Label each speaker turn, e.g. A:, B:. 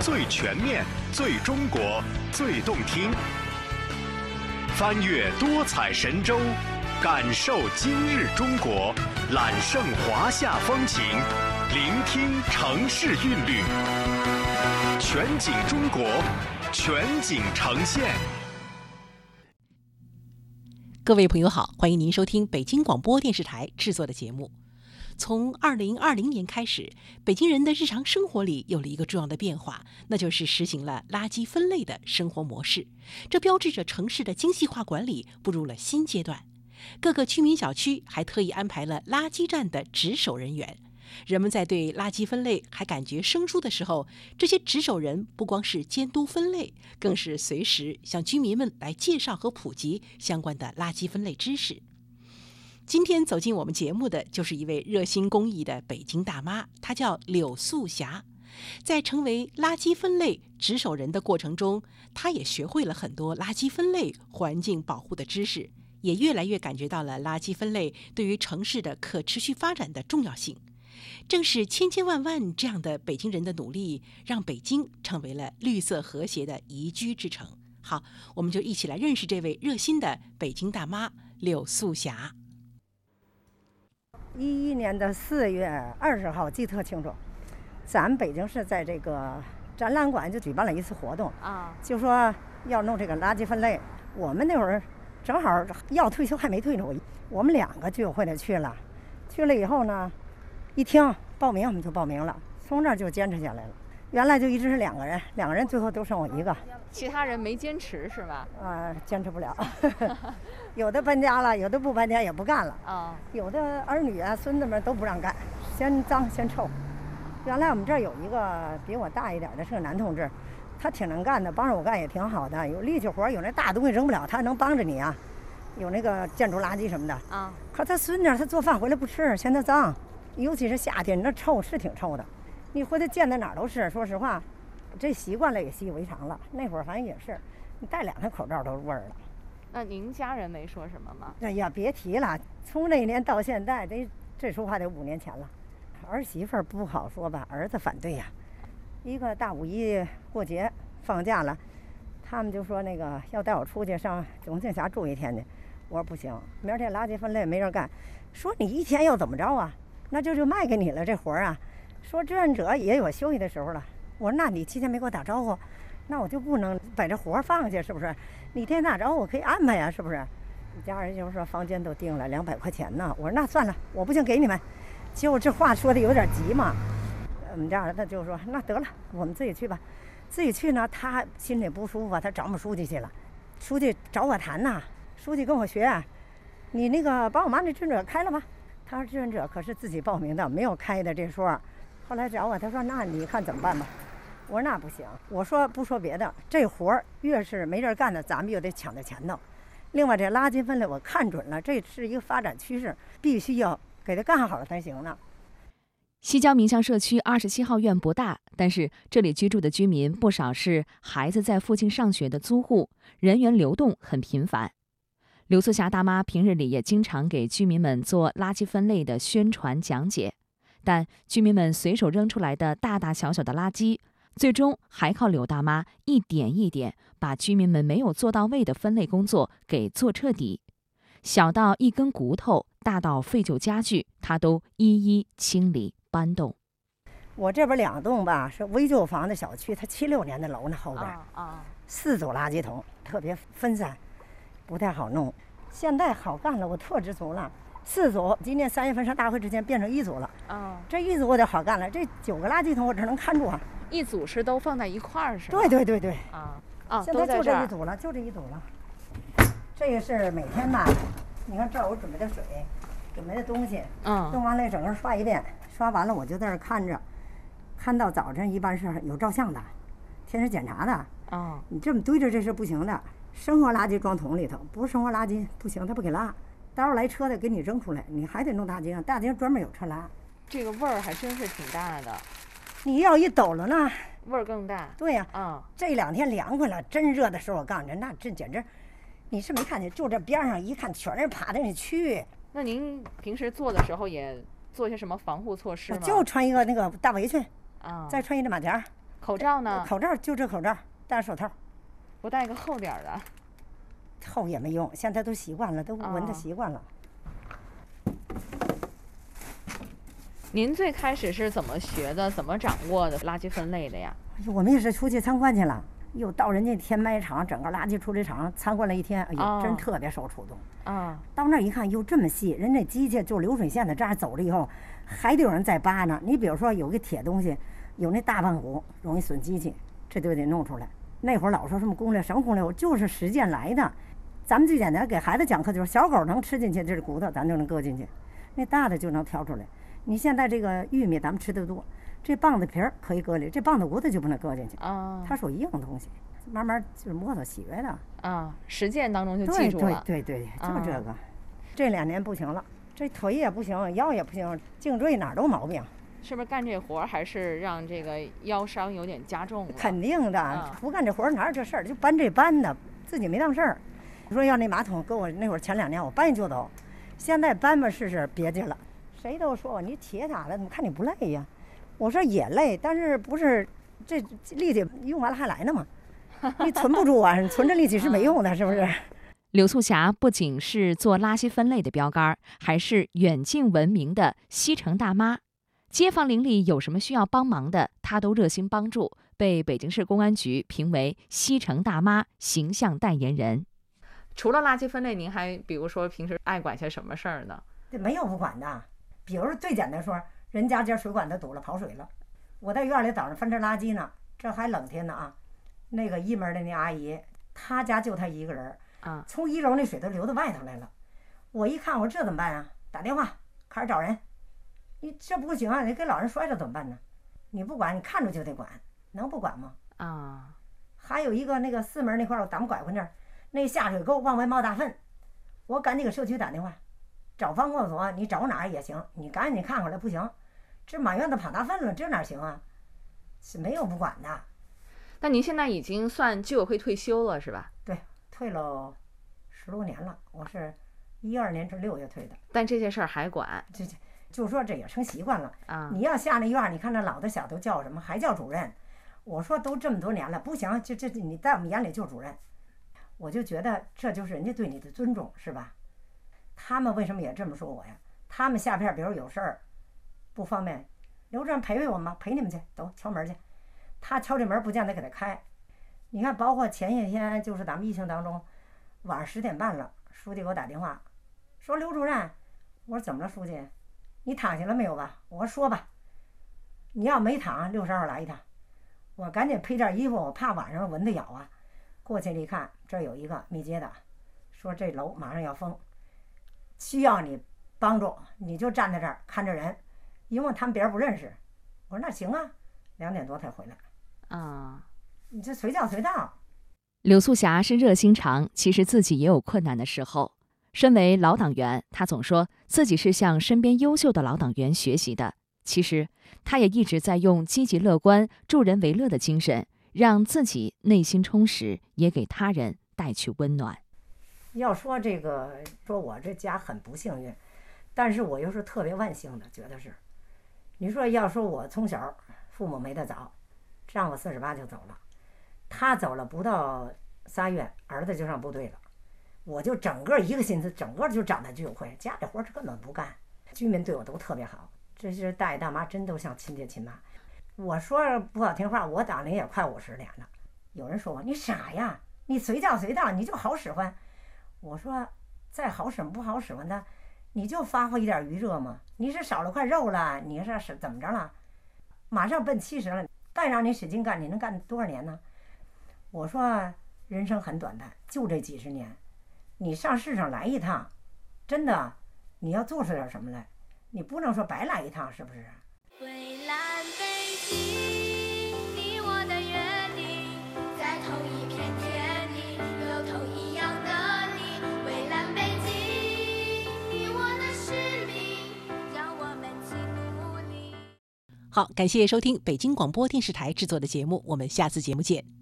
A: 最全面、最中国、最动听。翻越多彩神州，感受今日中国，揽胜华夏风情，聆听城市韵律。全景中国，全景呈现。
B: 各位朋友好，欢迎您收听北京广播电视台制作的节目。从二零二零年开始，北京人的日常生活里有了一个重要的变化，那就是实行了垃圾分类的生活模式。这标志着城市的精细化管理步入了新阶段。各个居民小区还特意安排了垃圾站的值守人员。人们在对垃圾分类还感觉生疏的时候，这些值守人不光是监督分类，更是随时向居民们来介绍和普及相关的垃圾分类知识。今天走进我们节目的就是一位热心公益的北京大妈，她叫柳素霞。在成为垃圾分类值守人的过程中，她也学会了很多垃圾分类、环境保护的知识，也越来越感觉到了垃圾分类对于城市的可持续发展的重要性。正是千千万万这样的北京人的努力，让北京成为了绿色和谐的宜居之城。好，我们就一起来认识这位热心的北京大妈柳素霞。
C: 一一年的四月二十号，记特清楚。咱北京市在这个展览馆就举办了一次活动啊，就说要弄这个垃圾分类。我们那会儿正好要退休还没退呢，我我们两个居委会的去了，去了以后呢，一听报名我们就报名了，从那儿就坚持下来了。原来就一直是两个人，两个人最后都剩我一个。
D: 其他人没坚持是吧？
C: 啊，坚持不了。有的搬家了，有的不搬家也不干了。啊。有的儿女啊、孙子们都不让干，嫌脏嫌臭。原来我们这儿有一个比我大一点的是个男同志，他挺能干的，帮着我干也挺好的。有力气活，有那大东西扔不了，他能帮着你啊。有那个建筑垃圾什么的。啊。可他孙女他做饭回来不吃，嫌他脏，尤其是夏天，那臭是挺臭的。你回头见在哪儿都是，说实话，这习惯了也习以为常了。那会儿反正也是，你戴两个口罩都味儿了。
D: 那您家人没说什么吗？
C: 哎呀，别提了，从那年到现在，得这说话得五年前了。儿媳妇儿不好说吧，儿子反对呀。一个大五一过节放假了，他们就说那个要带我出去上永庆峡住一天去。我说不行，明儿天垃圾分类没人干，说你一天又怎么着啊？那就就卖给你了这活儿啊。说志愿者也有休息的时候了。我说那你提前没给我打招呼，那我就不能把这活儿放下，是不是？你提前打招呼我可以安排呀，是不是？你家人就说房间都订了两百块钱呢。我说那算了，我不行给你们。结果这话说的有点急嘛。我们家儿子就说那得了，我们自己去吧。自己去呢，他心里不舒服，他找我们书记去了。书记找我谈呐，书记跟我学，你那个把我妈那志愿者开了吧。他说志愿者可是自己报名的，没有开的这说。后来找我，他说：“那你看怎么办吧？”我说：“那不行。”我说：“不说别的，这活儿越是没人干的，咱们就得抢在前头。另外，这垃圾分类我看准了，这是一个发展趋势，必须要给它干好了才行呢。”
E: 西郊民巷社区二十七号院不大，但是这里居住的居民不少是孩子在附近上学的租户，人员流动很频繁。刘素霞大妈平日里也经常给居民们做垃圾分类的宣传讲解。但居民们随手扔出来的大大小小的垃圾，最终还靠柳大妈一点一点把居民们没有做到位的分类工作给做彻底。小到一根骨头，大到废旧家具，她都一一清理搬动。
C: 我这边两栋吧是危旧房的小区，它七六年的楼呢，后边啊，四组垃圾桶，特别分散，不太好弄。现在好干了，我特知足了。四组，今年三月份上大会之前变成一组了。啊，这一组我就好干了。这九个垃圾桶我只能看住啊。
D: 一组是都放在一块儿是
C: 吧？对对对对。
D: 啊啊，
C: 现在就这一组了，就这一组了。这个是每天吧？你看这儿我准备的水，准备的东西。嗯。弄完了整个刷一遍，刷完了我就在这看着，看到早晨一般是有照相的，天天检查的。啊。你这么堆着这是不行的，生活垃圾装桶里头，不是生活垃圾不行，他不给拉。到时候来车的给你扔出来，你还得弄大街上，大街上专门有车拉。
D: 这个味儿还真是挺大的。
C: 你要一抖了呢，
D: 味儿更大。
C: 对呀，啊，这两天凉快了，真热的时候，我告诉你，那这简直，你是没看见，就这边上一看，全是爬的那蛆。
D: 那您平时做的时候也做些什么防护措施吗？
C: 就穿一个那个大围裙，啊，再穿一个马甲。
D: 口罩呢？
C: 口罩就这口罩，戴手套，
D: 不戴个厚点儿的。
C: 厚也没用，现在都习惯了，都闻的
D: 哦
C: 习惯了。
D: 您最开始是怎么学的？怎么掌握的垃圾分类的呀？
C: 哎呦我们也是出去参观去了，又到人家填埋场，整个垃圾处理厂参观了一天，哎呦，
D: 哦
C: 真特别受触动。
D: 啊，
C: 到那儿一看，哟，这么细，人家机器就流水线的这样走了以后，还得有人在扒呢。你比如说有个铁东西，有那大棒骨容易损机器，这就得弄出来。那会儿老说什么攻略，什么攻略，我就是实践来的。咱们最简单给孩子讲课就是，小狗能吃进去这是骨头，咱就能搁进去，那大的就能挑出来。你现在这个玉米咱们吃的多，这棒子皮儿可以搁里，这棒子骨头就不能搁进去，
D: 啊，
C: 它属于硬东西，慢慢就是摸索学的。
D: 啊，实践当中就记
C: 对对
D: 住了。
C: 对对，就这
D: 啊
C: 个。这两年不行了，这腿也不行，腰也不行，颈椎哪儿都毛病。
D: 是不是干这活儿还是让这个腰伤有点加重了？
C: 肯定的
D: 啊，
C: 不干这活儿哪有这事儿？就搬这搬的，自己没当事儿。我说要那马桶，跟我那会儿前两年我搬就走，现在搬吧试试别介了。谁都说我你铁打的，怎么看你不累呀？我说也累，但是不是这力气用完了还来呢吗？你存不住啊，存着力气是没用的，是不是？
E: 柳素霞不仅是做垃圾分类的标杆儿，还是远近闻名的西城大妈。街坊邻里有什么需要帮忙的，她都热心帮助，被北京市公安局评为西城大妈形象代言人。
D: 除了垃圾分类，您还比如说平时爱管些什么事儿呢？
C: 这没有不管的。比如最简单说，人家家水管子堵了，跑水了，我在院里早上分这垃圾呢，这还冷天呢啊。那个一门的那阿姨，她家就她一个人，
D: 啊，
C: 从一楼那水都流到外头来了。我一看，我说这怎么办啊？打电话开始找人。你这不行啊，你给老人摔着怎么办呢？你不管，你看着就得管，能不管吗？
D: 啊，
C: 还有一个那个四门那块儿，咱们拐过那儿，那下水沟往外冒大粪，我赶紧给社区打电话，找防控所，你找哪儿也行，你赶紧看过来，不行，这满院子跑大粪了，这哪行啊？是没有不管的，
D: 那您现在已经算居委会退休了是吧？
C: 对，退了十多年了，我是一二年至六月退的，
D: 但这些事儿还管
C: 这这就说这也成习惯了。
D: 啊？
C: 你要下那院儿，你看那老的小都叫什么，还叫主任。我说都这么多年了，不行，这这你在我们眼里就是主任。我就觉得这就是人家对你的尊重，是吧？他们为什么也这么说我呀？他们下片儿比如有事儿不方便，刘主任陪陪我们，陪你们去，走敲门去。他敲这门不见得给他开。你看，包括前些天就是咱们疫情当中，晚上十点半了，书记给我打电话，说刘主任，我说怎么了，书记？你躺下了没有吧？我说说吧。你要没躺，六十二来一趟。我赶紧披件衣服，我怕晚上蚊子咬啊。过去了一看，这有一个密接的，说这楼马上要封，需要你帮助，你就站在这儿看着人，因为他们别人不认识。我说那行啊，两点多才回来。
D: 啊，
C: 你这随叫随到。
E: 柳素霞是热心肠，其实自己也有困难的时候。身为老党员，他总说自己是向身边优秀的老党员学习的。其实，他也一直在用积极乐观、助人为乐的精神，让自己内心充实，也给他人带去温暖。
C: 要说这个，说我这家很不幸运，但是我又是特别万幸的，觉得是。你说要说我从小父母没得早，丈夫四十八就走了，他走了不到仨月，儿子就上部队了，我就整个一个心思，整个就长在居委会，家里活儿根本不干，居民对我都特别好，这些大爷大妈真都像亲爹亲妈。我说不好听话，我党龄也快五十年了，有人说我你傻呀，你随叫随到，你就好使唤。我说再好使不好使唤的，你就发挥一点余热嘛。你是少了块肉了，你是是怎么着了？马上奔七十了，再让你使劲干，你能干多少年呢？我说人生很短暂，就这几十年，你上市上来一趟，真的你要做出点什么来，你不能说白来一趟，是不是？
F: 蔚蓝北京，你我的约定，在同一片天里，有同一样的你。蔚蓝北京，你我的使命，让我们齐努力。
B: 好，感谢收听北京广播电视台制作的节目，我们下次节目见。